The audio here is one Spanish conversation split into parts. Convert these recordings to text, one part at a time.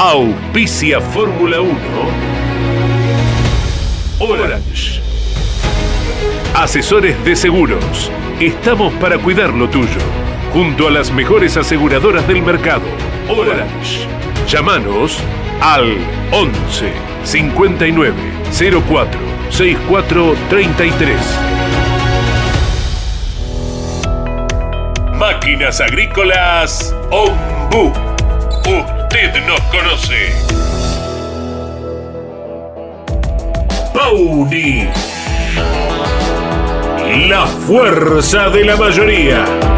Auspicia Fórmula 1. Orange. Asesores de seguros. Estamos para cuidar lo tuyo. Junto a las mejores aseguradoras del mercado. Orange. Llámanos al 11 59 04 64 33. Máquinas Agrícolas Ombu. Usted nos conoce. Pauni. La fuerza de la mayoría.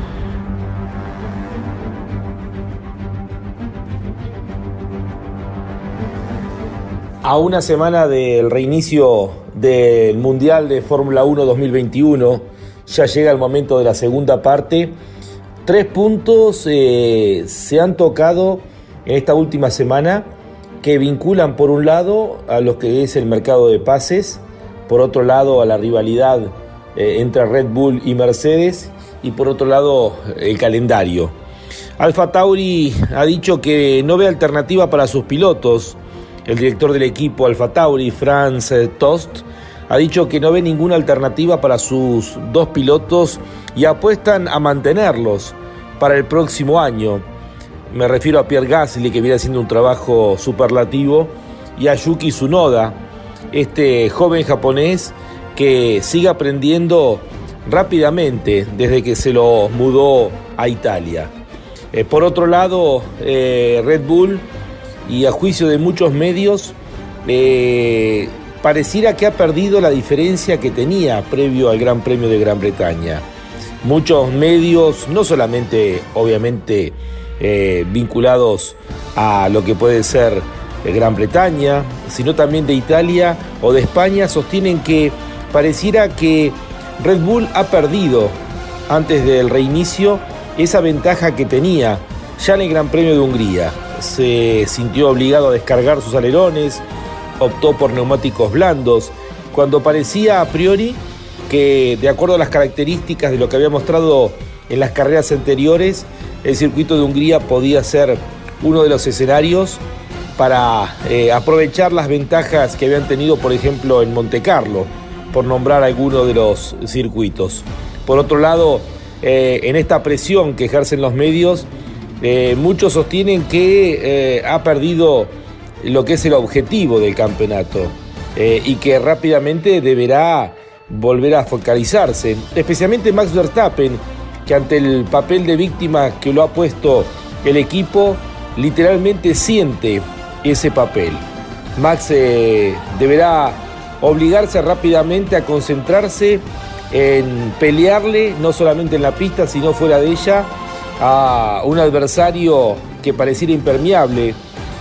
A una semana del reinicio del Mundial de Fórmula 1 2021, ya llega el momento de la segunda parte. Tres puntos eh, se han tocado en esta última semana que vinculan por un lado a lo que es el mercado de pases, por otro lado a la rivalidad eh, entre Red Bull y Mercedes y por otro lado el calendario. Alfa Tauri ha dicho que no ve alternativa para sus pilotos el director del equipo Alfa Tauri, Franz eh, Tost, ha dicho que no ve ninguna alternativa para sus dos pilotos y apuestan a mantenerlos para el próximo año. Me refiero a Pierre Gasly, que viene haciendo un trabajo superlativo, y a Yuki Tsunoda, este joven japonés que sigue aprendiendo rápidamente desde que se lo mudó a Italia. Eh, por otro lado, eh, Red Bull y a juicio de muchos medios, eh, pareciera que ha perdido la diferencia que tenía previo al Gran Premio de Gran Bretaña. Muchos medios, no solamente obviamente eh, vinculados a lo que puede ser Gran Bretaña, sino también de Italia o de España, sostienen que pareciera que Red Bull ha perdido antes del reinicio esa ventaja que tenía ya en el Gran Premio de Hungría se sintió obligado a descargar sus alerones, optó por neumáticos blandos, cuando parecía a priori que de acuerdo a las características de lo que había mostrado en las carreras anteriores, el circuito de Hungría podía ser uno de los escenarios para eh, aprovechar las ventajas que habían tenido, por ejemplo, en Monte Carlo, por nombrar alguno de los circuitos. Por otro lado, eh, en esta presión que ejercen los medios, eh, muchos sostienen que eh, ha perdido lo que es el objetivo del campeonato eh, y que rápidamente deberá volver a focalizarse, especialmente Max Verstappen, que ante el papel de víctima que lo ha puesto el equipo, literalmente siente ese papel. Max deberá obligarse rápidamente a concentrarse en pelearle, no solamente en la pista, sino fuera de ella, a un adversario que pareciera impermeable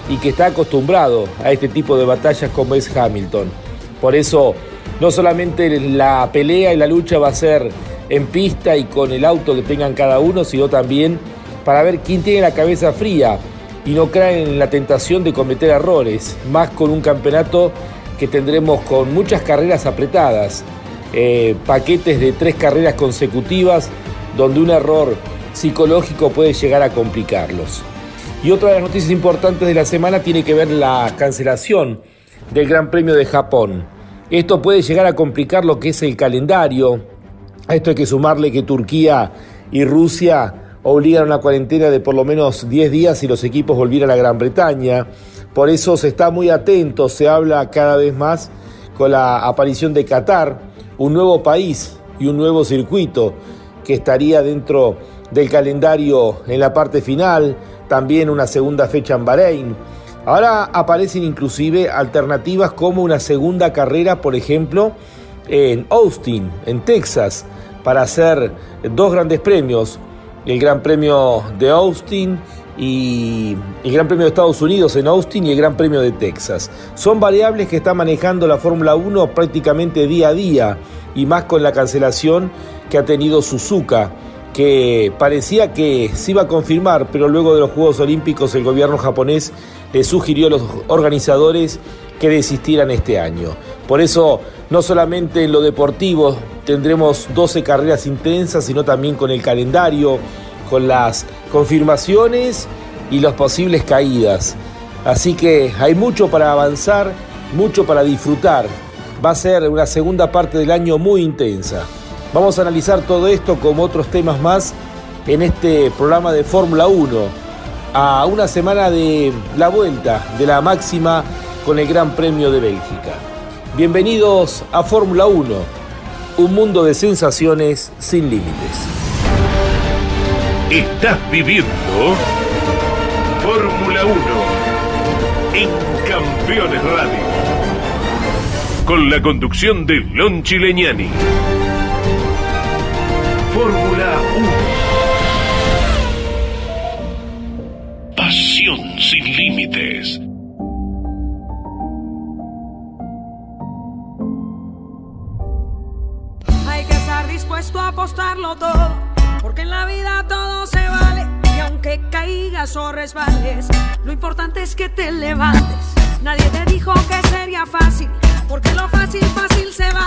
y que está acostumbrado a este tipo de batallas como es Hamilton. Por eso no solamente la pelea y la lucha va a ser en pista y con el auto que tengan cada uno, sino también para ver quién tiene la cabeza fría y no cae en la tentación de cometer errores, más con un campeonato que tendremos con muchas carreras apretadas, eh, paquetes de tres carreras consecutivas donde un error psicológico puede llegar a complicarlos. Y otra de las noticias importantes de la semana tiene que ver la cancelación del Gran Premio de Japón. Esto puede llegar a complicar lo que es el calendario. A esto hay que sumarle que Turquía y Rusia obligan a una cuarentena de por lo menos 10 días si los equipos volvieran a Gran Bretaña. Por eso se está muy atento, se habla cada vez más con la aparición de Qatar, un nuevo país y un nuevo circuito que estaría dentro del calendario en la parte final, también una segunda fecha en Bahrein. Ahora aparecen inclusive alternativas como una segunda carrera, por ejemplo, en Austin, en Texas, para hacer dos grandes premios, el Gran Premio de Austin y el Gran Premio de Estados Unidos en Austin y el Gran Premio de Texas. Son variables que está manejando la Fórmula 1 prácticamente día a día y más con la cancelación que ha tenido Suzuka que parecía que se iba a confirmar, pero luego de los Juegos Olímpicos el gobierno japonés le sugirió a los organizadores que desistieran este año. Por eso, no solamente en lo deportivo tendremos 12 carreras intensas, sino también con el calendario, con las confirmaciones y las posibles caídas. Así que hay mucho para avanzar, mucho para disfrutar. Va a ser una segunda parte del año muy intensa. Vamos a analizar todo esto como otros temas más en este programa de Fórmula 1 a una semana de la vuelta de la máxima con el Gran Premio de Bélgica. Bienvenidos a Fórmula 1, un mundo de sensaciones sin límites. Estás viviendo Fórmula 1 en Campeones Radio. Con la conducción de Lon Chileñani. Fórmula 1. Pasión sin límites. Hay que estar dispuesto a apostarlo todo, porque en la vida todo se vale. Y aunque caigas o resbales, lo importante es que te levantes. Nadie te dijo que sería fácil, porque lo fácil, fácil se va.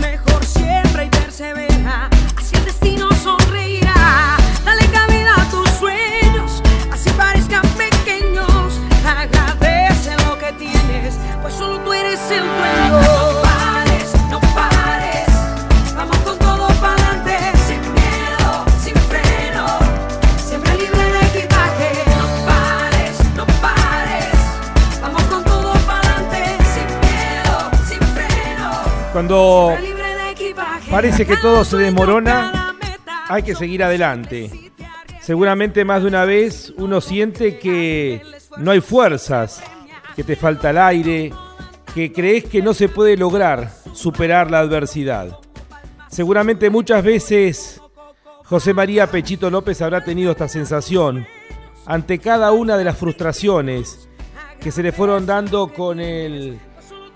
Mejor siempre y persevera, destino sonreirá. Dale cabida a tus sueños, así parezcan pequeños. Agradece lo que tienes, pues solo tú eres el dueño. No pares, no pares, vamos con todo para adelante. Sin miedo, sin freno, siempre libre de equipaje. No pares, no pares, vamos con todo para adelante. Sin miedo, sin freno. Cuando parece que todo se desmorona, hay que seguir adelante. Seguramente más de una vez uno siente que no hay fuerzas, que te falta el aire, que crees que no se puede lograr superar la adversidad. Seguramente muchas veces José María Pechito López habrá tenido esta sensación ante cada una de las frustraciones que se le fueron dando con el,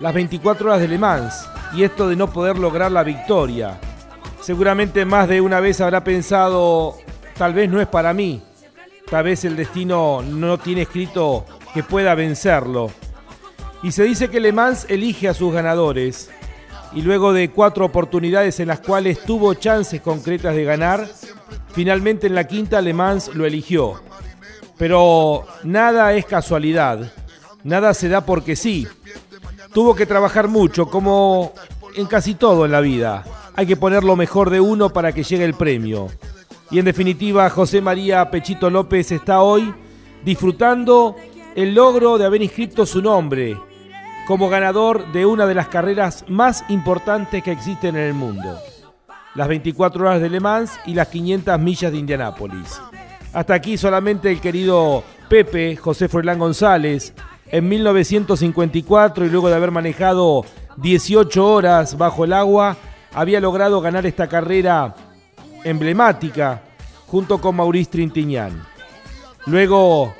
las 24 horas de Le Mans y esto de no poder lograr la victoria. Seguramente más de una vez habrá pensado, tal vez no es para mí, tal vez el destino no tiene escrito que pueda vencerlo. Y se dice que Le Mans elige a sus ganadores. Y luego de cuatro oportunidades en las cuales tuvo chances concretas de ganar, finalmente en la quinta Le Mans lo eligió. Pero nada es casualidad, nada se da porque sí. Tuvo que trabajar mucho, como en casi todo en la vida. Hay que poner lo mejor de uno para que llegue el premio. Y en definitiva, José María Pechito López está hoy disfrutando el logro de haber inscrito su nombre como ganador de una de las carreras más importantes que existen en el mundo. Las 24 horas de Le Mans y las 500 millas de Indianápolis. Hasta aquí solamente el querido Pepe José Froilán González en 1954 y luego de haber manejado 18 horas bajo el agua, había logrado ganar esta carrera emblemática junto con Maurice Trintignant. Luego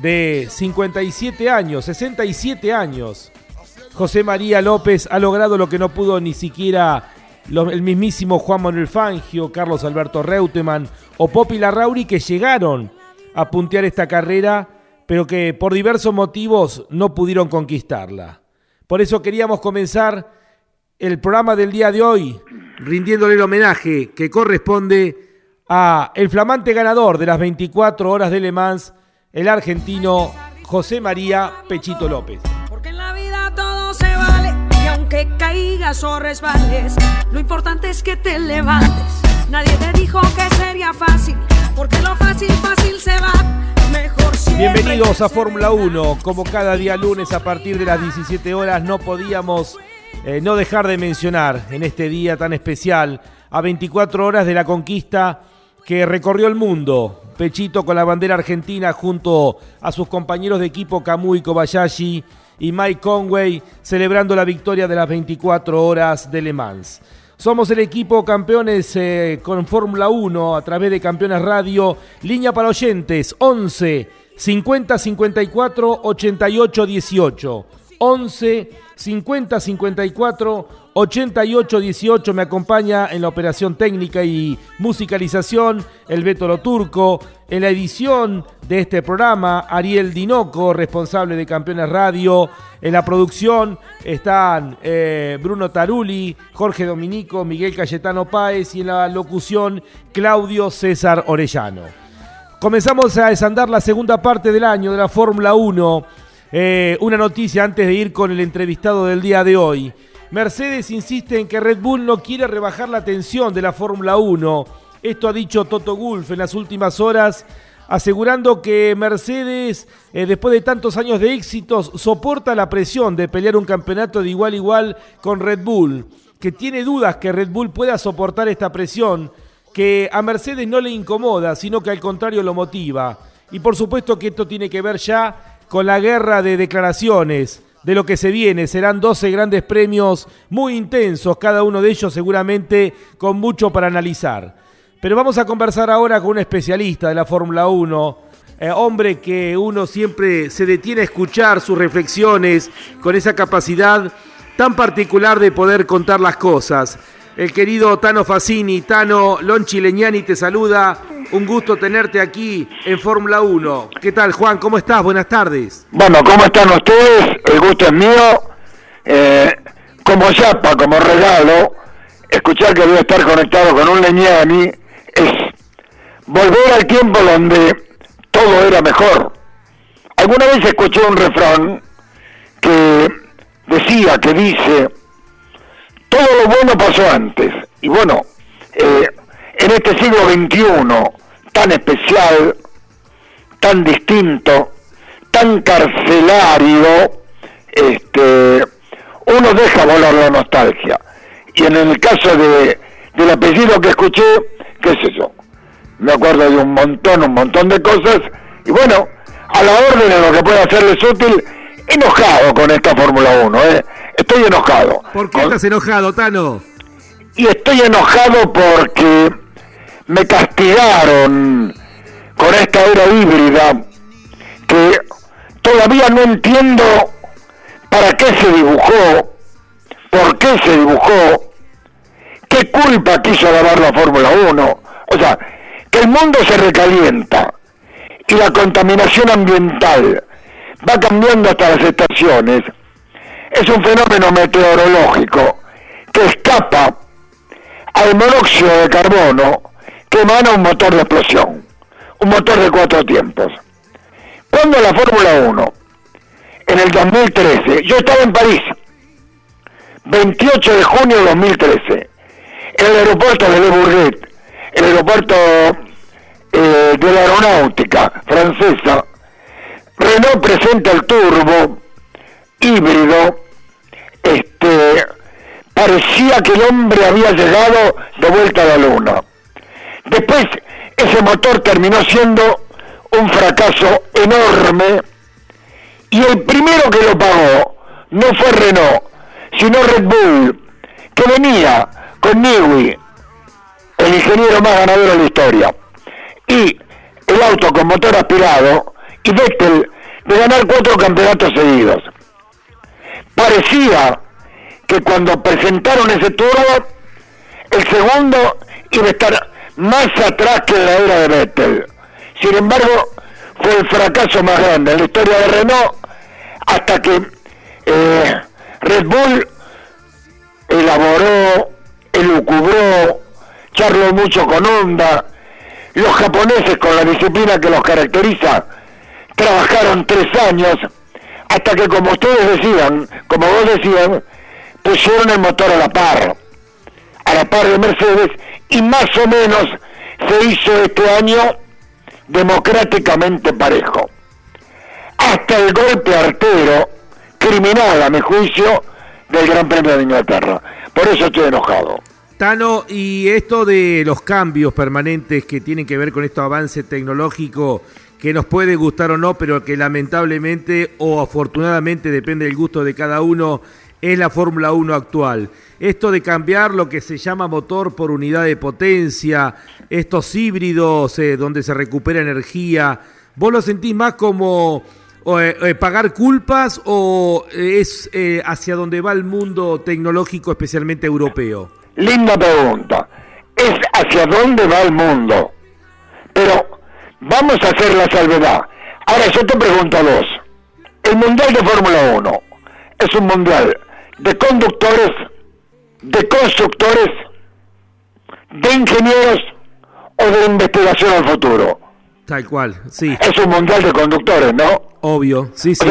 de 57 años, 67 años, José María López ha logrado lo que no pudo ni siquiera el mismísimo Juan Manuel Fangio, Carlos Alberto Reutemann o Popi Larrauri que llegaron a puntear esta carrera, pero que por diversos motivos no pudieron conquistarla. Por eso queríamos comenzar el programa del día de hoy rindiéndole el homenaje que corresponde a el flamante ganador de las 24 horas de Le Mans, el argentino José María Pechito López. Porque en la vida todo se vale y aunque caigas o resbales, lo importante es que te levantes. Nadie te dijo que sería fácil, porque lo fácil, fácil se va. Bienvenidos a. Fórmula 1. Como cada día lunes a partir de las 17 horas no podíamos eh, no dejar de mencionar en este día tan especial a 24 horas de la conquista que recorrió el mundo. Pechito con la bandera argentina junto a sus compañeros de equipo Kamui Kobayashi y Mike Conway celebrando la victoria de las 24 horas de Le Mans. Somos el equipo campeones eh, con Fórmula 1 a través de Campeones Radio. Línea para oyentes 11 50 54 88 18. 11 50 54 88 18 me acompaña en la operación técnica y musicalización el Beto Lo Turco, en la edición de este programa Ariel Dinoco, responsable de Campeones Radio, en la producción están eh, Bruno Taruli, Jorge Dominico, Miguel Cayetano Páez y en la locución Claudio César Orellano. Comenzamos a desandar la segunda parte del año de la Fórmula 1. Eh, una noticia antes de ir con el entrevistado del día de hoy. Mercedes insiste en que Red Bull no quiere rebajar la tensión de la Fórmula 1. Esto ha dicho Toto Wolff en las últimas horas asegurando que Mercedes, eh, después de tantos años de éxitos, soporta la presión de pelear un campeonato de igual a igual con Red Bull, que tiene dudas que Red Bull pueda soportar esta presión, que a Mercedes no le incomoda, sino que al contrario lo motiva. Y por supuesto que esto tiene que ver ya con la guerra de declaraciones de lo que se viene. Serán 12 grandes premios muy intensos, cada uno de ellos seguramente con mucho para analizar. Pero vamos a conversar ahora con un especialista de la Fórmula 1, eh, hombre que uno siempre se detiene a escuchar sus reflexiones con esa capacidad tan particular de poder contar las cosas. El querido Tano Facini, Tano Lonchi Leñani te saluda. Un gusto tenerte aquí en Fórmula 1. ¿Qué tal, Juan? ¿Cómo estás? Buenas tardes. Bueno, ¿cómo están ustedes? El gusto es mío. Eh, como chapa, como regalo, escuchar que voy a estar conectado con un Leñani es volver al tiempo donde todo era mejor. Alguna vez escuché un refrán que decía, que dice, bueno pasó antes. Y bueno, eh, en este siglo XXI, tan especial, tan distinto, tan carcelario, este, uno deja volar la nostalgia. Y en el caso de, del apellido que escuché, qué sé yo, me acuerdo de un montón, un montón de cosas, y bueno, a la orden de lo que pueda hacerles útil, enojado con esta Fórmula 1, ¿eh? Estoy enojado. ¿Por qué estás enojado, Tano? Y estoy enojado porque me castigaron con esta era híbrida que todavía no entiendo para qué se dibujó, por qué se dibujó, qué culpa quiso lavar la Fórmula 1. O sea, que el mundo se recalienta y la contaminación ambiental va cambiando hasta las estaciones. Es un fenómeno meteorológico que escapa al monóxido de carbono que emana un motor de explosión, un motor de cuatro tiempos. Cuando la Fórmula 1, en el 2013, yo estaba en París, 28 de junio de 2013, en el aeropuerto de Le Bourget, el aeropuerto eh, de la aeronáutica francesa, Renault presenta el turbo híbrido, parecía que el hombre había llegado de vuelta a la luna. Después ese motor terminó siendo un fracaso enorme y el primero que lo pagó no fue Renault, sino Red Bull, que venía con Newey, el ingeniero más ganador de la historia, y el auto con motor aspirado, y Vettel de ganar cuatro campeonatos seguidos. Parecía que cuando presentaron ese turbo, el segundo iba a estar más atrás que en la era de Vettel. Sin embargo, fue el fracaso más grande en la historia de Renault hasta que eh, Red Bull elaboró, elucubró, charló mucho con Honda. Los japoneses, con la disciplina que los caracteriza, trabajaron tres años hasta que, como ustedes decían, como vos decían, pusieron el motor a la par, a la par de Mercedes, y más o menos se hizo este año democráticamente parejo. Hasta el golpe artero, criminal a mi juicio, del Gran Premio de Inglaterra. Por eso estoy enojado. Tano, y esto de los cambios permanentes que tienen que ver con este avance tecnológico, que nos puede gustar o no, pero que lamentablemente o afortunadamente depende del gusto de cada uno, es la Fórmula 1 actual. Esto de cambiar lo que se llama motor por unidad de potencia, estos híbridos eh, donde se recupera energía, ¿vos lo sentís más como eh, eh, pagar culpas o es hacia donde va el mundo tecnológico, especialmente europeo? Linda pregunta. Es hacia dónde va el mundo. Pero vamos a hacer la salvedad. Ahora yo te pregunto a vos. El Mundial de Fórmula 1 es un mundial de conductores, de constructores, de ingenieros o de investigación al futuro. Tal cual, sí. Es un mundial de conductores, ¿no? Obvio, sí, sí.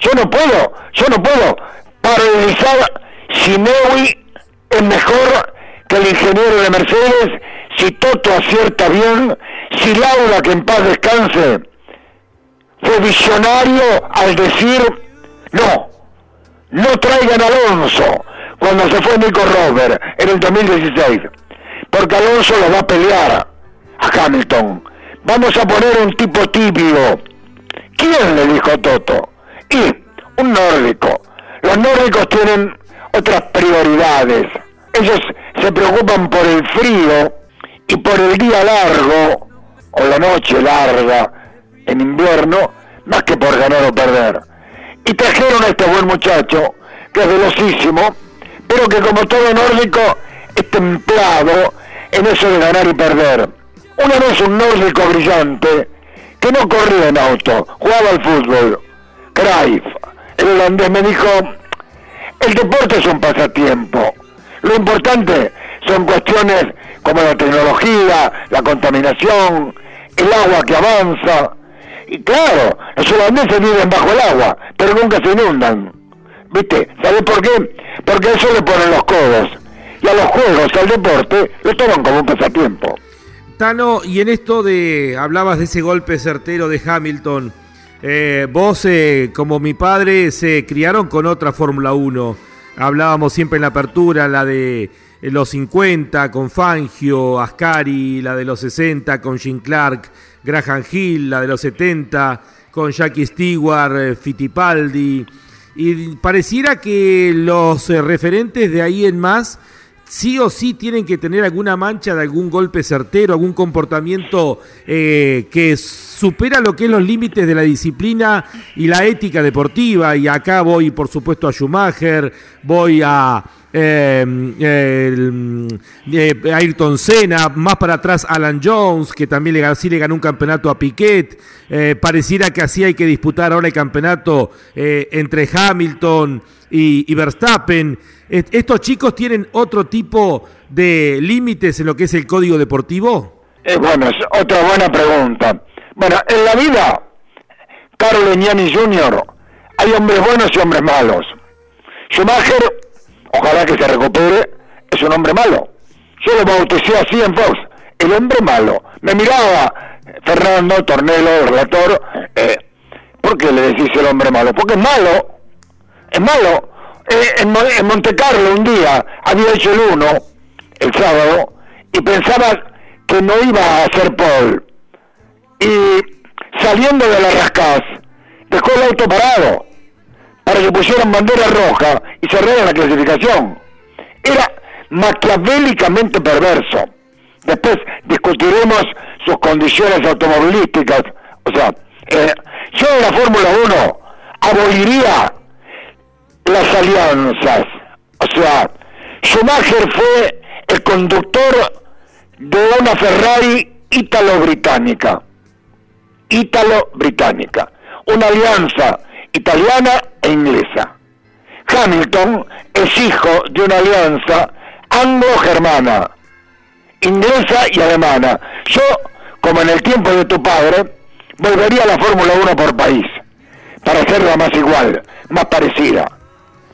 yo no puedo, yo no puedo paralizar si Neui es mejor que el ingeniero de Mercedes, si Toto acierta bien, si Laura, que en paz descanse, fue visionario al decir, no, no traigan a Alonso cuando se fue Nico Robert en el 2016, porque Alonso lo va a pelear a Hamilton. Vamos a poner un tipo tibio. ¿Quién le dijo Toto? Y un nórdico. Los nórdicos tienen otras prioridades. Ellos se preocupan por el frío y por el día largo o la noche larga en invierno más que por ganar o perder. Y trajeron a este buen muchacho que es velocísimo, pero que como todo nórdico es templado en eso de ganar y perder. Una vez un nórdico brillante que no corría en auto, jugaba al fútbol. Cruyff, el holandés me dijo, el deporte es un pasatiempo. Lo importante son cuestiones como la tecnología, la contaminación, el agua que avanza. Y claro, los holandeses viven bajo el agua, pero nunca se inundan. ¿Viste? ¿Sabes por qué? Porque eso le ponen los codos. Y a los juegos, al deporte, lo toman como un pasatiempo. Tano, y en esto de, hablabas de ese golpe certero de Hamilton, eh, vos, eh, como mi padre, se criaron con otra Fórmula 1. Hablábamos siempre en la apertura, la de los 50 con Fangio, Ascari, la de los 60 con Jim Clark, Graham Hill, la de los 70 con Jackie Stewart, eh, Fittipaldi. Y pareciera que los referentes de ahí en más sí o sí tienen que tener alguna mancha de algún golpe certero, algún comportamiento eh, que supera lo que es los límites de la disciplina y la ética deportiva. Y acá voy, por supuesto, a Schumacher, voy a eh, eh, Ayrton Senna, más para atrás Alan Jones, que también le, le ganó un campeonato a Piquet. pareciera que así hay que disputar ahora el campeonato entre Hamilton y Verstappen. ¿Estos chicos tienen otro tipo de límites en lo que es el código deportivo? Eh, bueno, es otra buena pregunta. Bueno, en la vida, Carlos Leñani Jr., hay hombres buenos y hombres malos. Schumacher, ojalá que se recupere, es un hombre malo. Yo lo bauticé así en Fox, el hombre malo. Me miraba Fernando Tornelo, el relator, eh, ¿por qué le decís el hombre malo? Porque es malo, es malo eh, en, en Monte Carlo un día había hecho el 1, el sábado, y pensaba que no iba a hacer Paul. Y saliendo de la rascas, dejó el auto parado para que pusieran bandera roja y cerraran la clasificación. Era maquiavélicamente perverso. Después discutiremos sus condiciones automovilísticas. O sea, eh, yo en la Fórmula 1 aboliría las alianzas. O sea, Schumacher fue el conductor de una Ferrari ítalo-británica. Ítalo-británica. Una alianza italiana e inglesa. Hamilton es hijo de una alianza anglo-germana, inglesa y alemana. Yo, como en el tiempo de tu padre, volvería a la Fórmula 1 por país, para hacerla más igual, más parecida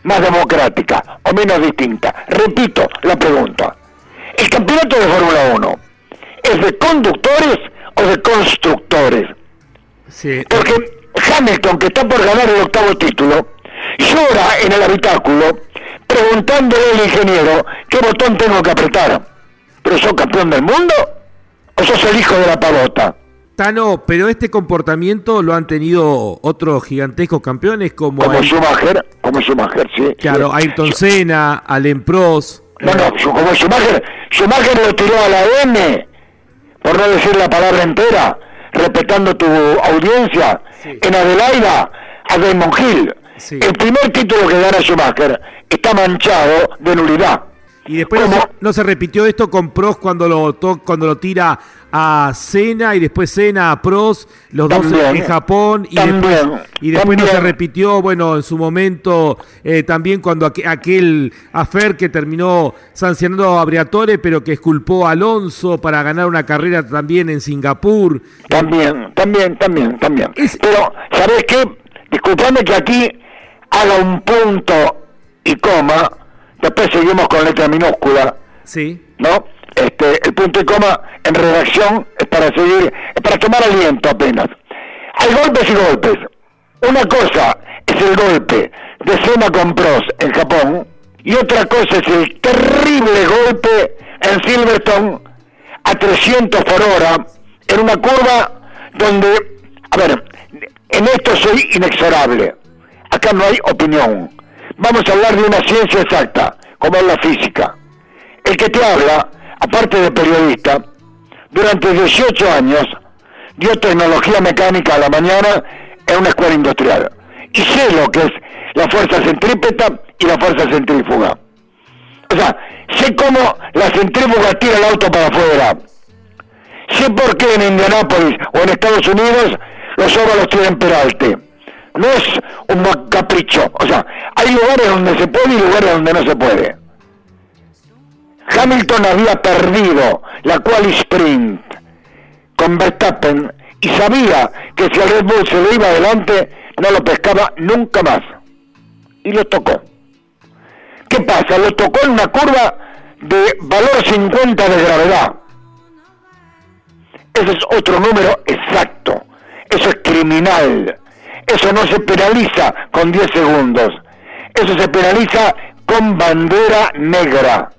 más democrática o menos distinta? Repito la pregunta. ¿El campeonato de Fórmula 1 es de conductores o de constructores? Sí. Porque Hamilton, que está por ganar el octavo título, llora en el habitáculo preguntándole al ingeniero qué botón tengo que apretar. ¿Pero sos campeón del mundo o sos el hijo de la pavota? Tano, pero este comportamiento lo han tenido otros gigantescos campeones como... Como Schumacher, como Schumacher, sí. Claro, Ayrton Senna, Alain Prost. No, no, como Schumacher, Schumacher lo tiró a la M, por no decir la palabra entera, respetando tu audiencia, en Adelaida a Damon Hill. El primer título que gana Schumacher está manchado de nulidad. Y después no se, repitió esto con Prost cuando lo, cuando lo tira a Cena y después Cena a Pros, los dos en Japón y después, y después no se repitió, bueno, en su momento eh, también cuando aquel afer que terminó sancionando a Briatore, pero que esculpó a Alonso para ganar una carrera también en Singapur. También, también, también, también. Pero, ¿sabes qué? Disculpame que aquí haga un punto y coma, después seguimos con letra minúscula. Sí. ¿No? este, el punto y coma en redacción es para seguir, es para tomar aliento apenas. Hay golpes y golpes. Una cosa es el golpe de Sema con Pros en Japón y otra cosa es el terrible golpe en Silverstone a 300 por hora en una curva donde, a ver, en esto soy inexorable. Acá no hay opinión. Vamos a hablar de una ciencia exacta, como es la física. El que te habla, aparte de periodista, durante 18 años dio tecnología mecánica a la mañana en una escuela industrial. Y sé lo que es la fuerza centrípeta y la fuerza centrífuga. O sea, sé cómo la centrífuga tira el auto para afuera. Sé por qué en Indianápolis o en Estados Unidos los óvalos tienen peralte. No es un capricho. O sea, hay lugares donde se puede y lugares donde no se puede. Hamilton había perdido la quali sprint con Verstappen y sabía que si el Red Bull se le iba adelante no lo pescaba nunca más. Y lo tocó. ¿Qué pasa? Lo tocó en una curva de valor 50 de gravedad. Ese es otro número exacto. Eso es criminal. Eso no se penaliza con 10 segundos. Eso se penaliza con bandera negra.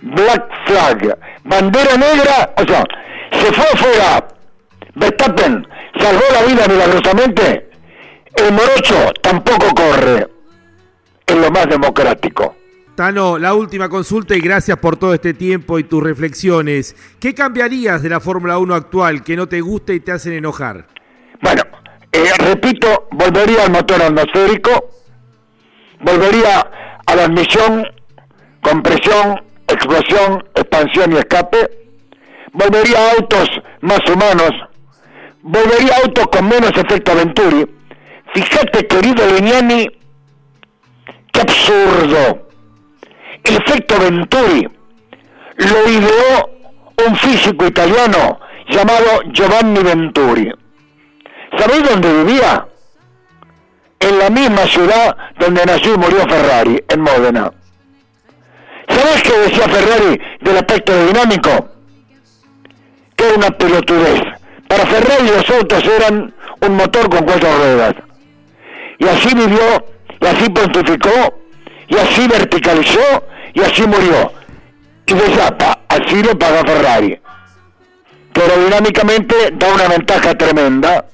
Black flag. Bandera negra, o sea, se fue afuera. Verstappen salvó la vida milagrosamente. El morocho tampoco corre. Es lo más democrático. Tano, la última consulta y gracias por todo este tiempo y tus reflexiones. ¿Qué cambiarías de la Fórmula 1 actual que no te gusta y te hacen enojar? Bueno, eh, repito, volvería al motor atmosférico, volvería a la admisión, compresión, explosión, expansión y escape, volvería a autos más humanos, volvería a autos con menos efecto Venturi. Fíjate, querido Legnani, qué absurdo. El efecto Venturi lo ideó un físico italiano llamado Giovanni Venturi. ¿Sabéis dónde vivía? En la misma ciudad donde nació y murió Ferrari, en Módena. ¿Sabés qué decía Ferrari del aspecto dinámico? Que era una pelotudez. Para Ferrari los autos eran un motor con cuatro ruedas. Y así vivió, y así pontificó, y así verticalizó, y así murió. Y de Zappa, así lo paga Ferrari. Pero dinámicamente da una ventaja tremenda.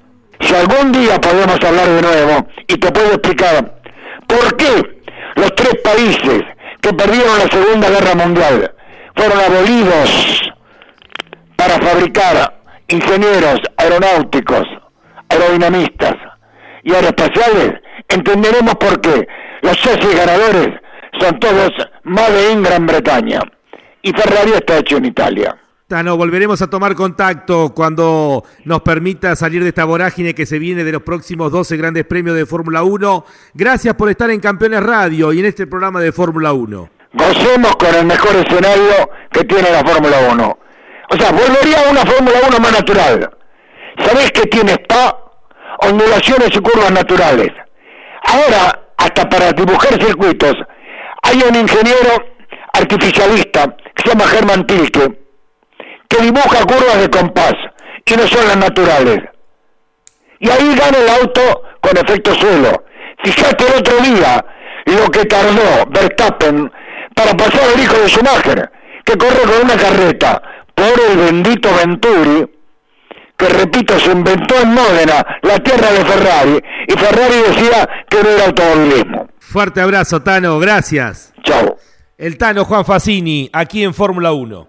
Si algún día podemos hablar de nuevo, y te puedo explicar por qué los tres países que perdieron la Segunda Guerra Mundial fueron abolidos para fabricar ingenieros aeronáuticos, aerodinamistas y aeroespaciales, entenderemos por qué los socios ganadores son todos más de Gran Bretaña y Ferrari está hecho en Italia. Tano, volveremos a tomar contacto cuando nos permita salir de esta vorágine que se viene de los próximos 12 grandes premios de Fórmula 1. Gracias por estar en Campeones Radio y en este programa de Fórmula 1. Gocemos con el mejor escenario que tiene la Fórmula 1. O sea, volvería a una Fórmula 1 más natural. ¿Sabés que tiene spa? Ondulaciones y curvas naturales. Ahora, hasta para dibujar circuitos, hay un ingeniero artificialista que se llama Germán Tilke que dibuja curvas de compás y no son las naturales. Y ahí gana el auto con efecto suelo. Fíjate el otro día lo que tardó Verstappen para pasar al hijo de Schumacher, que corre con una carreta por el bendito Venturi, que repito, se inventó en Módena, la tierra de Ferrari, y Ferrari decía que no era automovilismo. Fuerte abrazo, Tano, gracias. Chao. El Tano Juan Facini, aquí en Fórmula 1.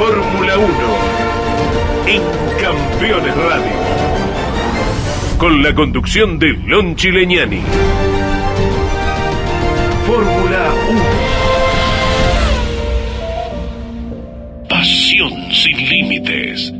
Fórmula 1 en Campeones Radio, con la conducción de Lonchi Leñani. Fórmula 1. Pasión sin límites.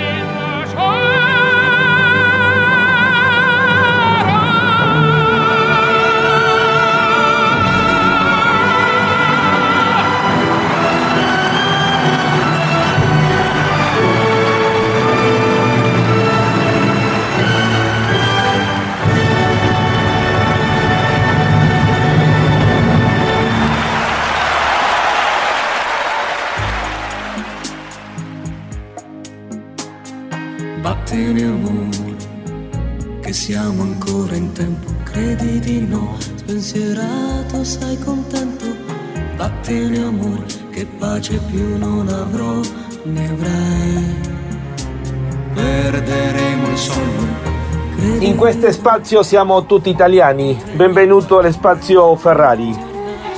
Pace più non avrò, ne avrai. Perderemo il sonno. In questo spazio siamo tutti italiani. Benvenuto al spazio Ferrari.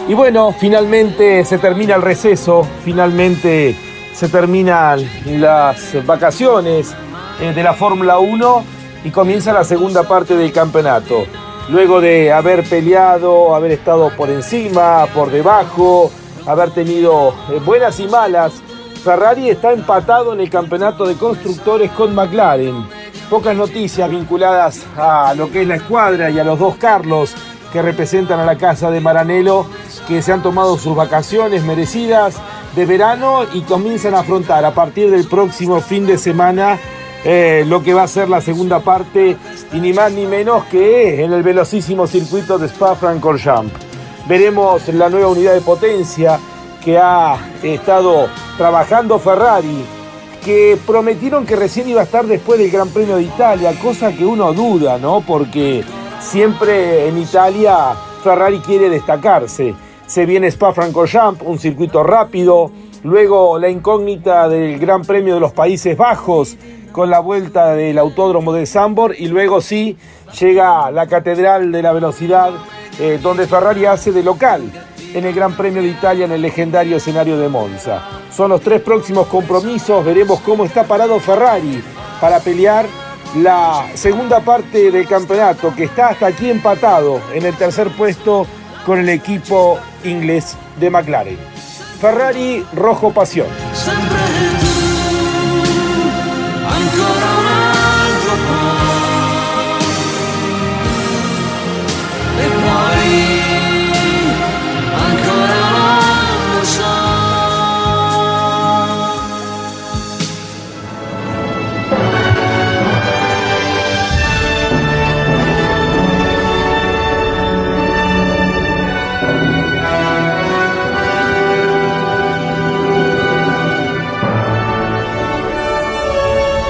Y bueno, finalmente se termina el receso, finalmente se terminan las vacaciones eh, de la Fórmula 1 y comienza la segunda parte del campeonato. Luego de haber peleado, haber estado por encima, por debajo, haber tenido eh, buenas y malas. Ferrari está empatado en el campeonato de constructores con McLaren. Pocas noticias vinculadas a lo que es la escuadra y a los dos Carlos que representan a la casa de Maranello, que se han tomado sus vacaciones merecidas de verano y comienzan a afrontar a partir del próximo fin de semana eh, lo que va a ser la segunda parte y ni más ni menos que en el velocísimo circuito de Spa-Francorchamps. Veremos la nueva unidad de potencia que ha estado trabajando Ferrari, que prometieron que recién iba a estar después del Gran Premio de Italia, cosa que uno duda, ¿no? Porque siempre en Italia Ferrari quiere destacarse. Se viene Spa-Francorchamps, un circuito rápido, luego la incógnita del Gran Premio de los Países Bajos con la vuelta del Autódromo de Zambor y luego sí llega la Catedral de la Velocidad eh, donde Ferrari hace de local en el Gran Premio de Italia en el legendario escenario de Monza. Son los tres próximos compromisos, veremos cómo está parado Ferrari para pelear la segunda parte del campeonato, que está hasta aquí empatado en el tercer puesto con el equipo inglés de McLaren. Ferrari Rojo Pasión.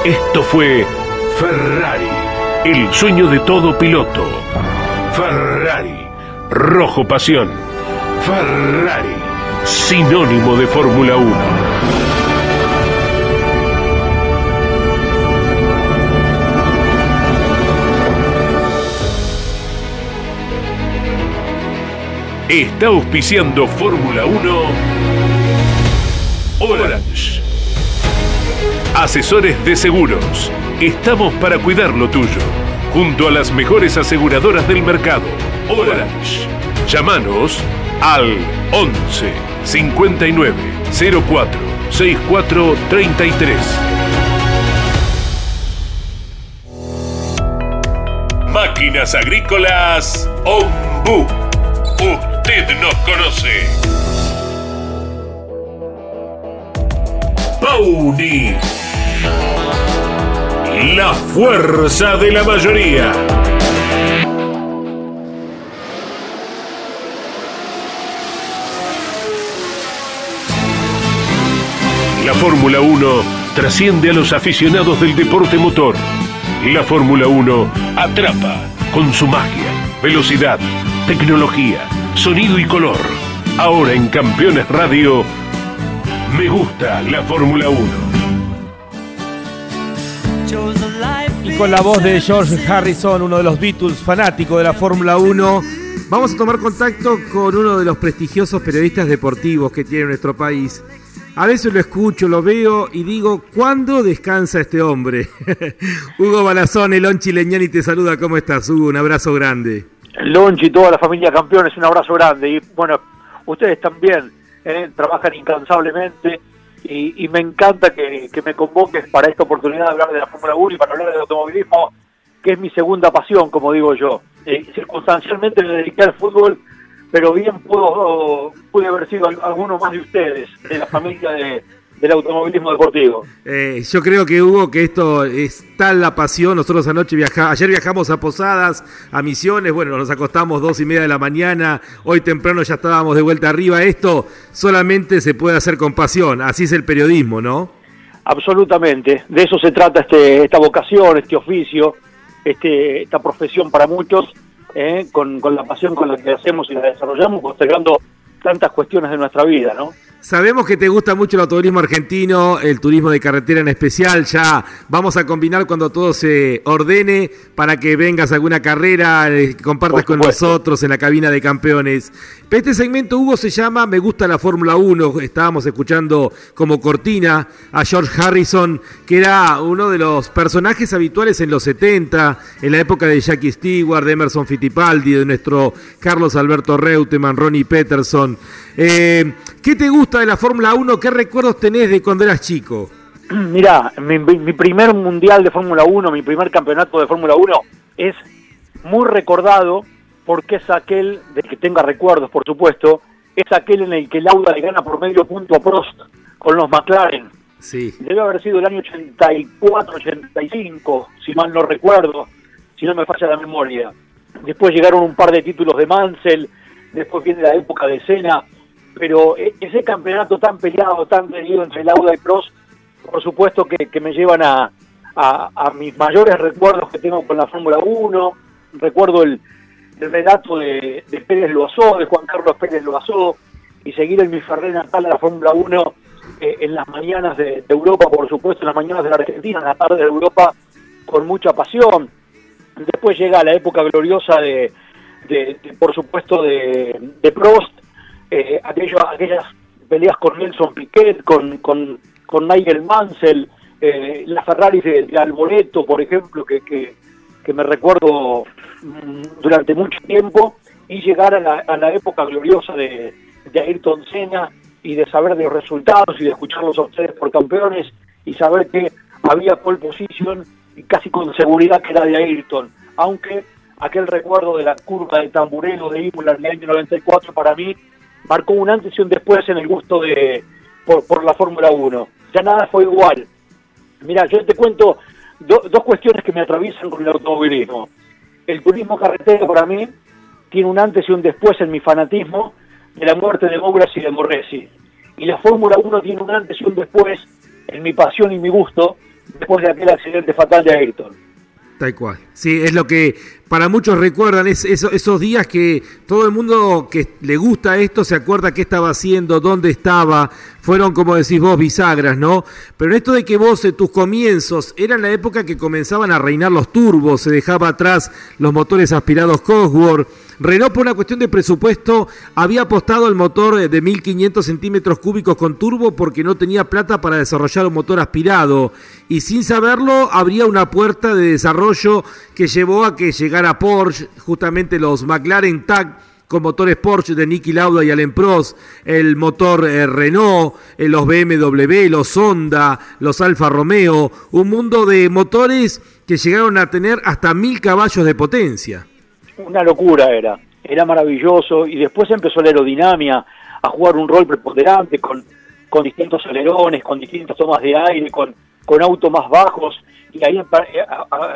Esto fue Ferrari, el sueño de todo piloto. Ferrari, rojo pasión. Ferrari, sinónimo de Fórmula 1. Está auspiciando Fórmula 1 Orange Asesores de seguros. Estamos para cuidar lo tuyo. Junto a las mejores aseguradoras del mercado. Orange. Llámanos al 11 59 04 64 33. Máquinas Agrícolas Ombu. Usted nos conoce. Pauni. La fuerza de la mayoría. La Fórmula 1 trasciende a los aficionados del deporte motor. La Fórmula 1 atrapa con su magia, velocidad, tecnología, sonido y color. Ahora en Campeones Radio, me gusta la Fórmula 1. Y con la voz de George Harrison, uno de los Beatles fanáticos de la Fórmula 1, vamos a tomar contacto con uno de los prestigiosos periodistas deportivos que tiene nuestro país. A veces lo escucho, lo veo y digo, ¿cuándo descansa este hombre? Hugo Balazón, el Lonchi Leñani te saluda, ¿cómo estás, Hugo? Un abrazo grande. Lonchi, toda la familia campeones, un abrazo grande. Y bueno, ustedes también eh, trabajan incansablemente y, me encanta que, me convoques para esta oportunidad de hablar de la Fórmula 1 y para hablar del automovilismo, que es mi segunda pasión, como digo yo. Eh, circunstancialmente me dediqué al fútbol, pero bien puedo, pude haber sido alguno más de ustedes, de la familia de, del automovilismo deportivo. Eh, yo creo que hubo que esto es tal la pasión. Nosotros anoche viajamos, ayer viajamos a Posadas, a Misiones, bueno, nos acostamos dos y media de la mañana, hoy temprano ya estábamos de vuelta arriba. Esto solamente se puede hacer con pasión, así es el periodismo, ¿no? Absolutamente, de eso se trata este, esta vocación, este oficio, este, esta profesión para muchos, ¿eh? con, con la pasión con la que hacemos y la desarrollamos, postergando tantas cuestiones de nuestra vida, ¿no? Sabemos que te gusta mucho el autoturismo argentino, el turismo de carretera en especial. Ya vamos a combinar cuando todo se ordene para que vengas a alguna carrera, eh, compartas con nosotros en la cabina de campeones. Este segmento, Hugo, se llama Me gusta la Fórmula 1. Estábamos escuchando como cortina a George Harrison, que era uno de los personajes habituales en los 70, en la época de Jackie Stewart, de Emerson Fittipaldi, de nuestro Carlos Alberto Reutemann, Ronnie Peterson. Eh, ¿Qué te gusta de la Fórmula 1? ¿Qué recuerdos tenés de cuando eras chico? Mira, mi, primer mundial de Fórmula 1, mi primer campeonato de Fórmula 1 es muy recordado porque es aquel, de que tenga recuerdos por supuesto, es aquel en el que Lauda le gana por medio punto a Prost con los McLaren. Sí. Debe haber sido el año 84, 85, si mal no recuerdo, si no me falla la memoria. Después llegaron un par de títulos de Mansell, después viene la época de Senna, pero e, ese campeonato tan peleado, tan peleado entre Lauda y Prost, por supuesto que, me llevan a, mis mayores recuerdos que tengo con la Fórmula 1, recuerdo el, el relato de, de, Pérez Loazó, de Juan Carlos Pérez Loazó, y seguir en mi Ferré natal a la Fórmula 1 eh, en las mañanas de, Europa, por supuesto, en las mañanas de la Argentina, en la tarde de Europa, con mucha pasión. Después llega la época gloriosa de, de por supuesto, de, de Prost, eh, aquellas peleas con Nelson Piquet, con, con, con Nigel Mansell, eh, las Ferraris de, Alboreto, por ejemplo, que, que, me recuerdo mm, durante mucho tiempo, y llegar a la, a la época gloriosa de, de Ayrton Senna y de saber de los resultados y de escucharlos a ustedes por campeones y saber que había pole position y casi con seguridad que era de Ayrton, aunque aquel recuerdo de la curva de Tamburelo de Imola en el año 94 para mí marcó un antes y un después en el gusto de por, la Fórmula 1. Ya nada fue igual. Mira, yo te cuento dos cuestiones que me atraviesan con el automovilismo. El turismo carretera para mí tiene un antes y un después en mi fanatismo de la muerte de Mouras y de Morresi. Y la Fórmula 1 tiene un antes y un después en mi pasión y mi gusto después de aquel accidente fatal de Ayrton. Tal cual. Sí, es lo que para muchos recuerdan es, esos días que todo el mundo que le gusta esto se acuerda qué estaba haciendo, dónde estaba, fueron como decís vos bisagras, ¿no? Pero en esto de que vos tus comienzos eran la época que comenzaban a reinar los turbos, se dejaba atrás los motores aspirados Cosworth, Renault por una cuestión de presupuesto había apostado al motor de 1500 centímetros cúbicos con turbo porque no tenía plata para desarrollar un motor aspirado y sin saberlo habría una puerta de desarrollo que llevó a que llegara Porsche, justamente los McLaren TAG con motores Porsche de Nicky Lauda y Alain Prost, el motor eh, Renault, eh, los BMW, los Honda, los Alfa Romeo, un mundo de motores que llegaron a tener hasta mil caballos de potencia. Una locura era, era maravilloso. Y después empezó la aerodinámica a jugar un rol preponderante con, con distintos alerones, con distintas tomas de aire, con, con autos más bajos, y ahí,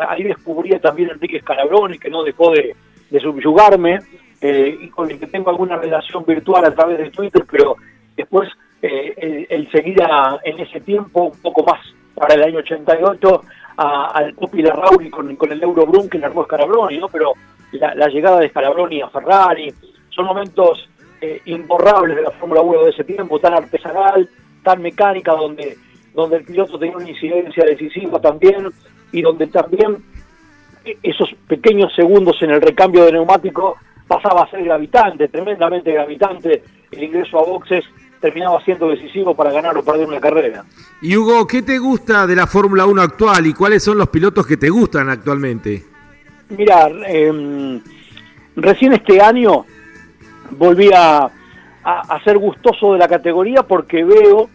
ahí descubrí también a Enrique Scalabroni, que no dejó de, subyugarme, eh, y con el que tengo alguna relación virtual a través de Twitter, pero después eh, el, seguir en ese tiempo, un poco más para el año 88, al Popi Larrauri con, con el Eurobrum que armó Scalabroni, ¿no? pero la, llegada de Scalabroni a Ferrari, son momentos eh, imborrables de la Fórmula 1 de ese tiempo, tan artesanal, tan mecánica, donde, donde el piloto tenía una incidencia decisiva también, y donde también esos pequeños segundos en el recambio de neumático pasaba a ser gravitante, tremendamente gravitante, el ingreso a boxes terminaba siendo decisivo para ganar o perder una carrera. Y Hugo, ¿qué te gusta de la Fórmula 1 actual y cuáles son los pilotos que te gustan actualmente? Mira, em, recién este año volví a, ser gustoso de la categoría porque veo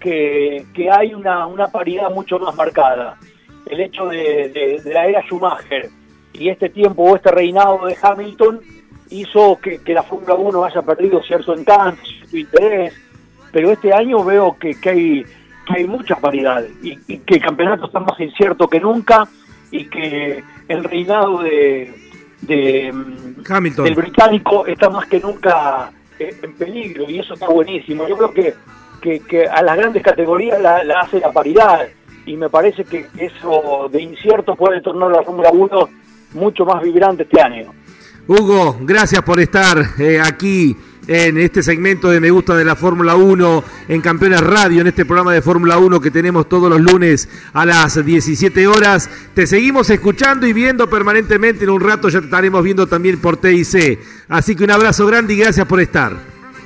que, hay una, paridad mucho más marcada. El hecho de, la era Schumacher y este tiempo o este reinado de Hamilton hizo que, la Fórmula 1 haya perdido cierto encanto, cierto interés, pero este año veo que, hay, hay mucha paridad y, que el campeonato está más incierto que nunca y que el reinado de, de Hamilton. del británico está más que nunca eh, en peligro y eso está buenísimo. Yo creo que, que, a las grandes categorías la, hace la paridad y me parece que eso de incierto puede tornar la Fórmula 1 mucho más vibrante este año. Hugo, gracias por estar eh, aquí en este segmento de Me Gusta de la Fórmula 1 en Campeones Radio, en este programa de Fórmula 1 que tenemos todos los lunes a las 17 horas. Te seguimos escuchando y viendo permanentemente. En un rato ya te estaremos viendo también por TIC. Así que un abrazo grande y gracias por estar.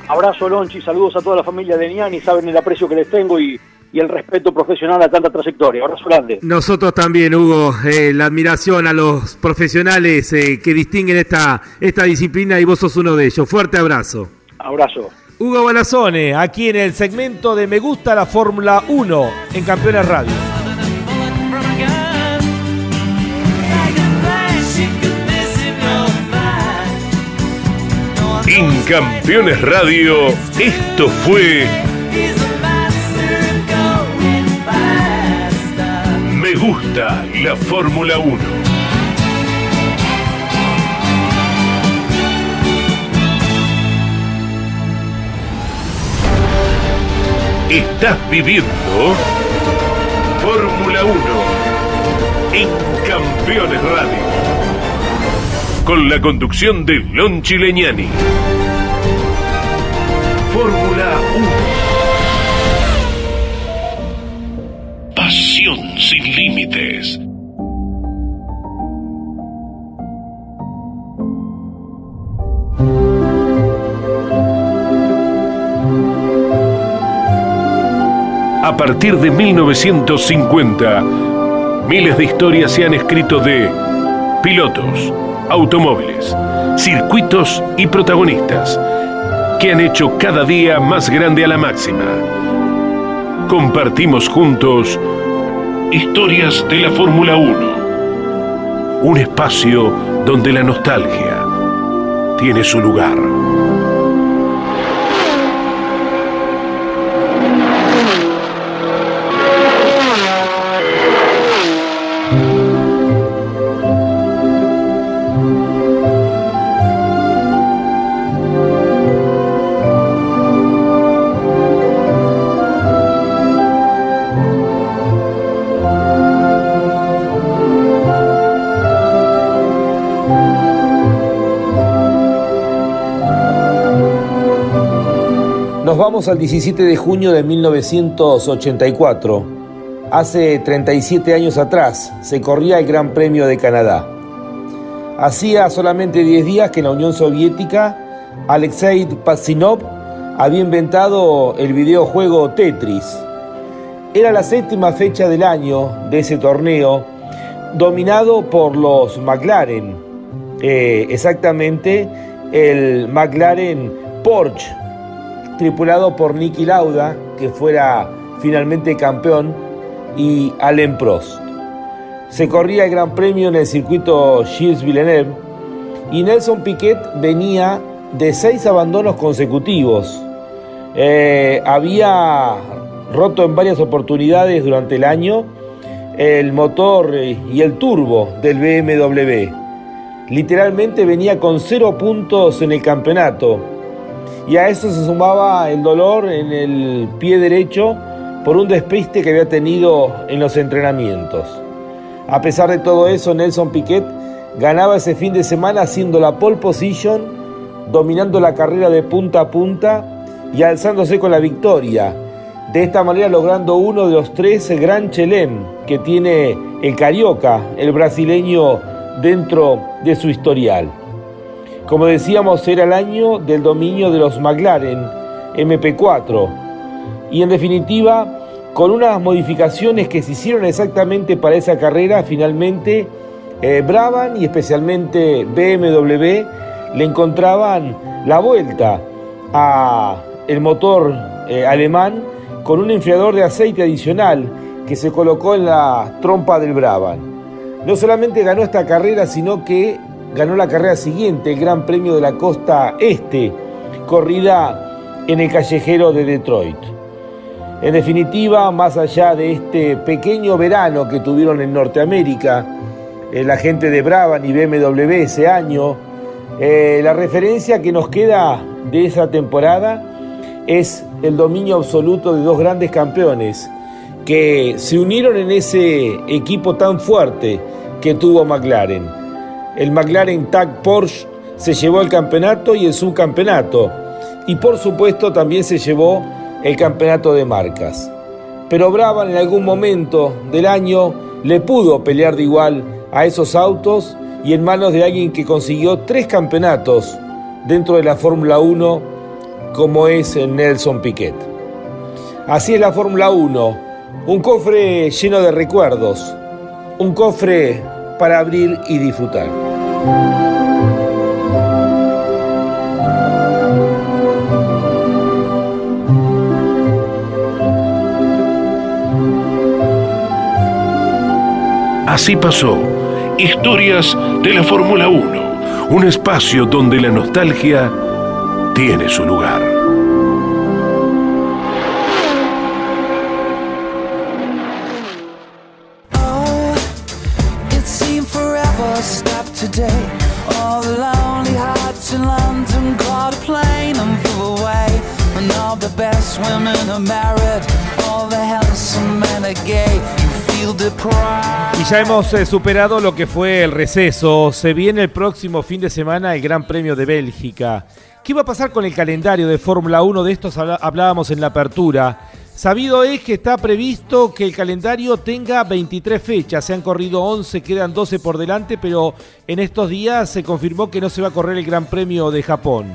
Abrazo, Lonchi. Saludos a toda la familia de Niani. Saben el aprecio que les tengo y y el respeto profesional a tanta trayectoria. Abrazo grande. Nosotros también, Hugo, eh, la admiración a los profesionales eh, que distinguen esta, esta disciplina y vos sos uno de ellos. Fuerte abrazo. Abrazo. Hugo Balazone, aquí en el segmento de Me Gusta la Fórmula 1 en Campeones Radio. En Campeones Radio, esto fue gusta la Fórmula 1. Estás viviendo Fórmula 1 en Campeones Radio. Con la conducción de Lon Chileñani. Fórmula 1. sin A partir de 1950, miles de historias se han escrito de pilotos, automóviles, circuitos y protagonistas que han hecho cada día más grande a la máxima. Compartimos juntos Historias de la Fórmula 1. Un espacio donde la nostalgia tiene su lugar. Vamos al 17 de junio de 1984. Hace 37 años atrás se corría el Gran Premio de Canadá. Hacía solamente 10 días que en la Unión Soviética Alexei Pasinov había inventado el videojuego Tetris. Era la séptima fecha del año de ese torneo, dominado por los McLaren, eh, exactamente el McLaren Porsche tripulado por Nicky Lauda, que fuera finalmente campeón, y Alain Prost. Se corría el Gran Premio en el circuito Gilles Villeneuve y Nelson Piquet venía de seis abandonos consecutivos. Eh, había roto en varias oportunidades durante el año el motor y el turbo del BMW. Literalmente venía con cero puntos en el campeonato y a eso se sumaba el dolor en el pie derecho por un despiste que había tenido en los entrenamientos. A pesar de todo eso, Nelson Piquet ganaba ese fin de semana haciendo la pole position, dominando la carrera de punta a punta y alzándose con la victoria. De esta manera logrando uno de los tres Gran Chelem que tiene el Carioca, el brasileño, dentro de su historial. Como decíamos, era el año del dominio de los McLaren MP4 y en definitiva, con unas modificaciones que se hicieron exactamente para esa carrera, finalmente eh, Brabham y especialmente BMW le encontraban la vuelta a el motor eh, alemán con un enfriador de aceite adicional que se colocó en la trompa del Brabham. No solamente ganó esta carrera, sino que ganó la carrera siguiente, el Gran Premio de la Costa Este, corrida en el callejero de Detroit. En definitiva, más allá de este pequeño verano que tuvieron en Norteamérica, eh, la gente de Brabham y BMW ese año, eh, la referencia que nos queda de esa temporada es el dominio absoluto de dos grandes campeones que se unieron en ese equipo tan fuerte que tuvo McLaren. El McLaren Tag Porsche se llevó el campeonato y el subcampeonato y por supuesto también se llevó el campeonato de marcas. Pero Brabham en algún momento del año le pudo pelear de igual a esos autos y en manos de alguien que consiguió tres campeonatos dentro de la Fórmula 1 como es Nelson Piquet. Así es la Fórmula 1, un cofre lleno de recuerdos, un cofre para abrir y disfrutar. Así pasó. Historias de la Fórmula 1. Un espacio donde la nostalgia tiene su lugar. Y ya hemos eh, superado lo que fue el receso. Se viene el próximo fin de semana el Gran Premio de Bélgica. ¿Qué va a pasar con el calendario de Fórmula 1? De estos hablábamos en la apertura. Sabido es que está previsto que el calendario tenga 23 fechas. Se han corrido 11, quedan 12 por delante, pero en estos días se confirmó que no se va a correr el Gran Premio de Japón.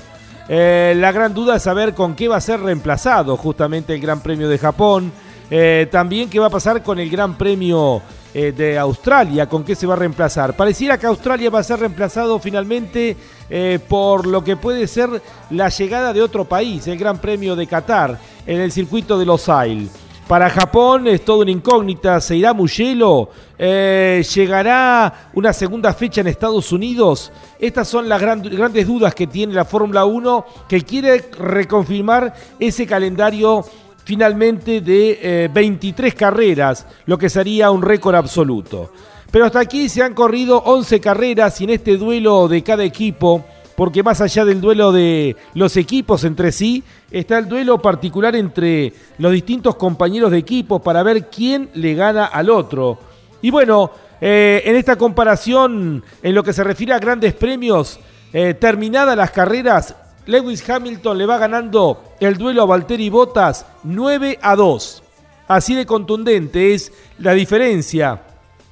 Eh, la gran duda es saber con qué va a ser reemplazado justamente el Gran Premio de Japón. Eh, también qué va a pasar con el Gran Premio eh, de Australia, con qué se va a reemplazar. Pareciera que Australia va a ser reemplazado finalmente eh, por lo que puede ser la llegada de otro país, el Gran Premio de Qatar, en el circuito de Los Ailes. Para Japón es todo una incógnita, ¿se irá Mugello? ¿Llegará una segunda fecha en Estados Unidos? Estas son las gran- grandes dudas que tiene la Fórmula 1, que quiere reconfirmar ese calendario finalmente de eh, 23 carreras, lo que sería un récord absoluto. Pero hasta aquí se han corrido 11 carreras y en este duelo de cada equipo, porque más allá del duelo de los equipos entre sí, está el duelo particular entre los distintos compañeros de equipo para ver quién le gana al otro. Y bueno, eh, en esta comparación, en lo que se refiere a grandes premios, eh, terminadas las carreras, Lewis Hamilton le va ganando el duelo a Valtteri Bottas 9 a 2. Así de contundente es la diferencia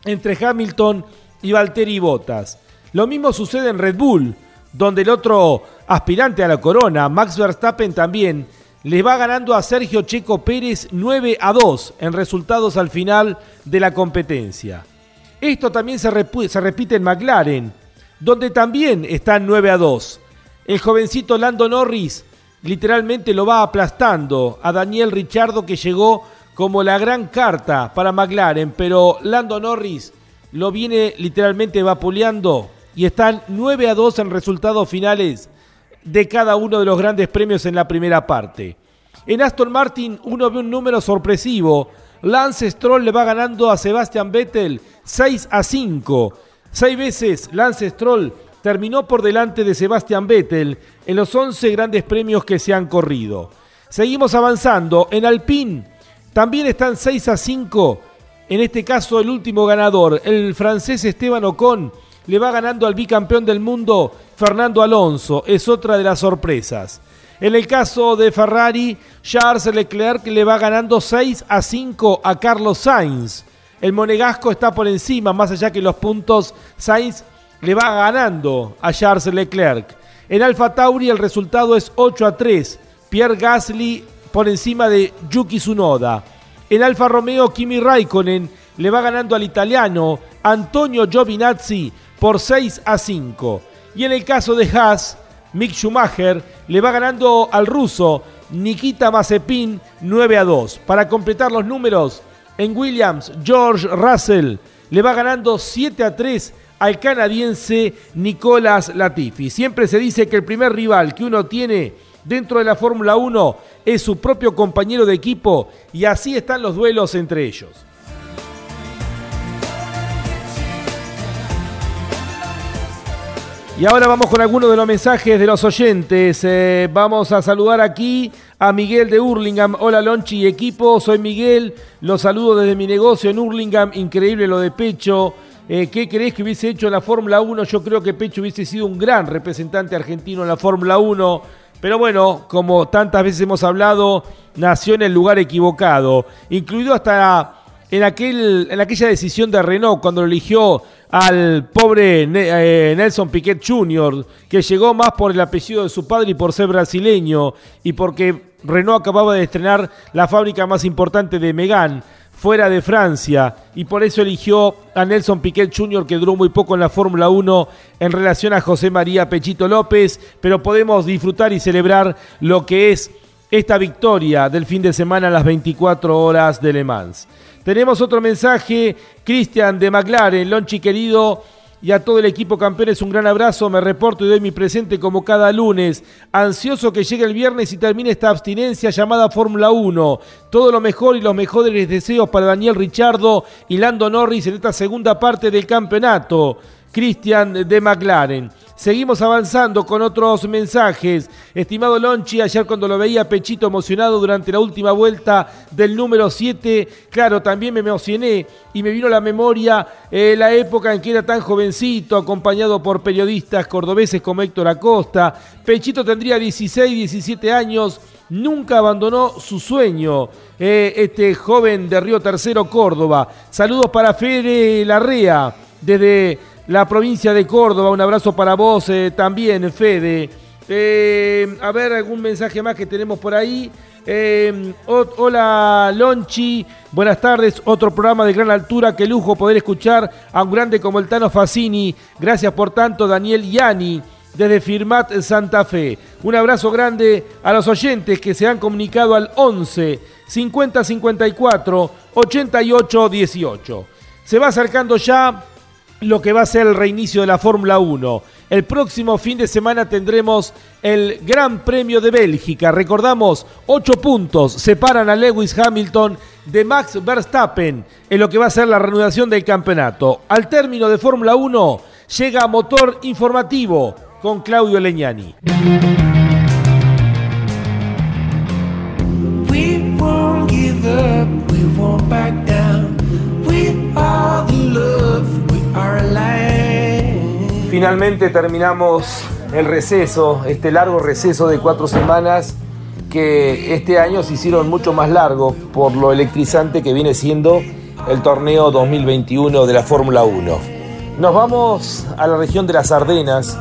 entre Hamilton y Valtteri Bottas. Lo mismo sucede en Red Bull, donde el otro aspirante a la corona, Max Verstappen también, le va ganando a Sergio Checo Pérez 9 a 2 en resultados al final de la competencia. Esto también se, repite en McLaren, donde también están 9 a 2. El jovencito Lando Norris literalmente lo va aplastando a Daniel Richardo que llegó como la gran carta para McLaren, pero Lando Norris lo viene literalmente vapuleando y están 9 a 2 en resultados finales de cada uno de los grandes premios en la primera parte. En Aston Martin uno ve un número sorpresivo. Lance Stroll le va ganando a Sebastian Vettel 6 a 5. Seis veces Lance Stroll terminó por delante de Sebastian Vettel en los 11 grandes premios que se han corrido. Seguimos avanzando. En Alpine también están 6 a 5. En este caso el último ganador, el francés Esteban Ocon, le va ganando al bicampeón del mundo Fernando Alonso. Es otra de las sorpresas. En el caso de Ferrari, Charles Leclerc le va ganando 6 a 5 a Carlos Sainz. El monegasco está por encima, más allá que los puntos, Sainz le va ganando a Charles Leclerc. En Alfa Tauri el resultado es 8 a 3. Pierre Gasly por encima de Yuki Tsunoda. En Alfa Romeo Kimi Raikkonen le va ganando al italiano Antonio Giovinazzi por 6 a 5. Y en el caso de Haas, Mick Schumacher le va ganando al ruso Nikita Mazepin 9 a 2. Para completar los números, en Williams, George Russell le va ganando 7 a 3 al canadiense Nicolas Latifi. Siempre se dice que el primer rival que uno tiene dentro de la Fórmula 1 es su propio compañero de equipo y así están los duelos entre ellos. Y ahora vamos con algunos de los mensajes de los oyentes. Eh, vamos a saludar aquí a Miguel de Hurlingham. Hola Lonchi y equipo, soy Miguel. Los saludo desde mi negocio en Hurlingham. Increíble lo de Pecho. Eh, ¿Qué crees que hubiese hecho en la Fórmula 1? Yo creo que Pecho hubiese sido un gran representante argentino en la Fórmula 1. Pero bueno, como tantas veces hemos hablado, nació en el lugar equivocado. Incluido hasta en, aquel, en aquella decisión de Renault cuando eligió al pobre eh, Nelson Piquet Jr., que llegó más por el apellido de su padre y por ser brasileño, y porque Renault acababa de estrenar la fábrica más importante de Megán fuera de Francia y por eso eligió a Nelson Piquet Jr. que duró muy poco en la Fórmula 1 en relación a José María Pechito López, pero podemos disfrutar y celebrar lo que es esta victoria del fin de semana a las 24 horas de Le Mans. Tenemos otro mensaje, Cristian de McLaren, Lonchi querido, y a todo el equipo campeones un gran abrazo, me reporto y doy mi presente como cada lunes, ansioso que llegue el viernes y termine esta abstinencia llamada Fórmula 1. Todo lo mejor y los mejores deseos para Daniel Richardo y Lando Norris en esta segunda parte del campeonato. Cristian de McLaren. Seguimos avanzando con otros mensajes. Estimado Lonchi, ayer cuando lo veía Pechito emocionado durante la última vuelta del número 7, claro, también me emocioné y me vino a la memoria eh, la época en que era tan jovencito, acompañado por periodistas cordobeses como Héctor Acosta. Pechito tendría 16, 17 años, nunca abandonó su sueño. Eh, este joven de Río Tercero, Córdoba. Saludos para Fede Larrea desde la provincia de Córdoba. Un abrazo para vos eh, también, Fede. Eh, a ver, algún mensaje más que tenemos por ahí. Eh, hola Lonchi, buenas tardes. Otro programa de gran altura, qué lujo poder escuchar a un grande como el Tano Facini. Gracias por tanto, Daniel Yani, desde Firmat Santa Fe. Un abrazo grande a los oyentes que se han comunicado al 11 50 54 88 18. Se va acercando ya lo que va a ser el reinicio de la Fórmula 1. El próximo fin de semana tendremos el Gran Premio de Bélgica. Recordamos, ocho puntos separan a Lewis Hamilton de Max Verstappen en lo que va a ser la reanudación del campeonato. Al término de Fórmula 1 llega Motor Informativo con Claudio Leñani. Finalmente terminamos el receso, este largo receso de cuatro semanas que este año se hicieron mucho más largos por lo electrizante que viene siendo el torneo 2021 de la Fórmula 1. Nos vamos a la región de las Ardenas,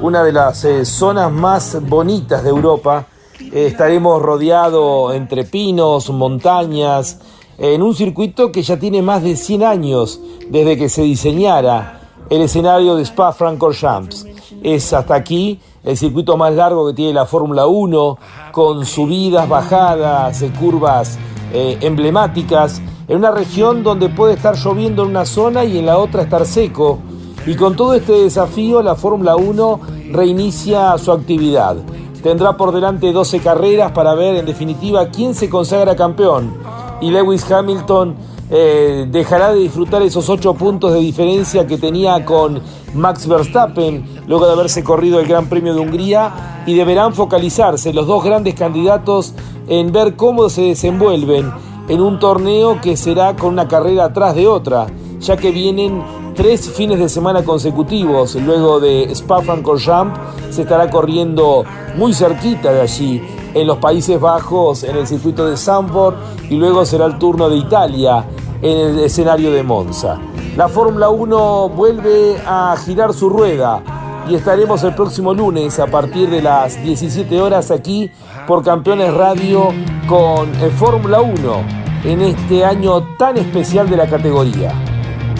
una de las eh, zonas más bonitas de Europa. Eh, estaremos rodeados entre pinos, montañas, en un circuito que ya tiene más de 100 años desde que se diseñara el escenario de Spa-Francorchamps. Es hasta aquí el circuito más largo que tiene la Fórmula 1, con subidas, bajadas, curvas eh, emblemáticas, en una región donde puede estar lloviendo en una zona y en la otra estar seco. Y con todo este desafío, la Fórmula 1 reinicia su actividad. tendrá por delante 12 carreras para ver en definitiva quién se consagra campeón. Y Lewis Hamilton eh, dejará de disfrutar esos 8 puntos de diferencia que tenía con Max Verstappen luego de haberse corrido el Gran Premio de Hungría y deberán focalizarse los dos grandes candidatos en ver cómo se desenvuelven en un torneo que será con una carrera atrás de otra, ya que vienen tres fines de semana consecutivos. Luego de Spa-Francorchamps se estará corriendo muy cerquita de allí, en los Países Bajos, en el circuito de Zandvoort, y luego será el turno de Italia en el escenario de Monza. La Fórmula 1 vuelve a girar su rueda y estaremos el próximo lunes a partir de las 17 horas aquí por Campeones Radio con Fórmula 1 en este año tan especial de la categoría.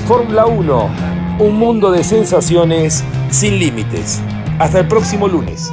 Fórmula 1, un mundo de sensaciones sin límites. Hasta el próximo lunes.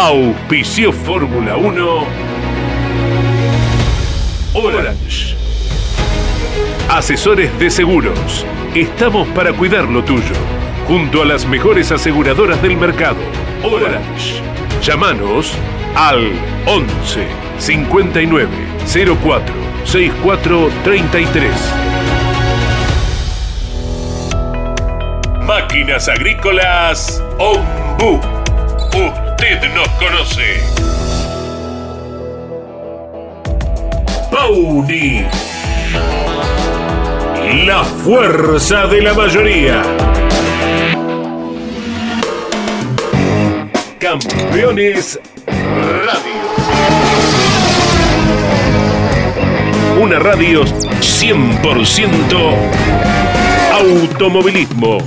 Auspicio Fórmula 1. Orange. Asesores de seguros. Estamos para cuidar lo tuyo. Junto a las mejores aseguradoras del mercado. Orange. Llámanos al 11 59 04 64 33. Máquinas Agrícolas Ombu. Usted nos conoce. Pauni la fuerza de la mayoría. Campeones Radio. Una radio 100% automovilismo.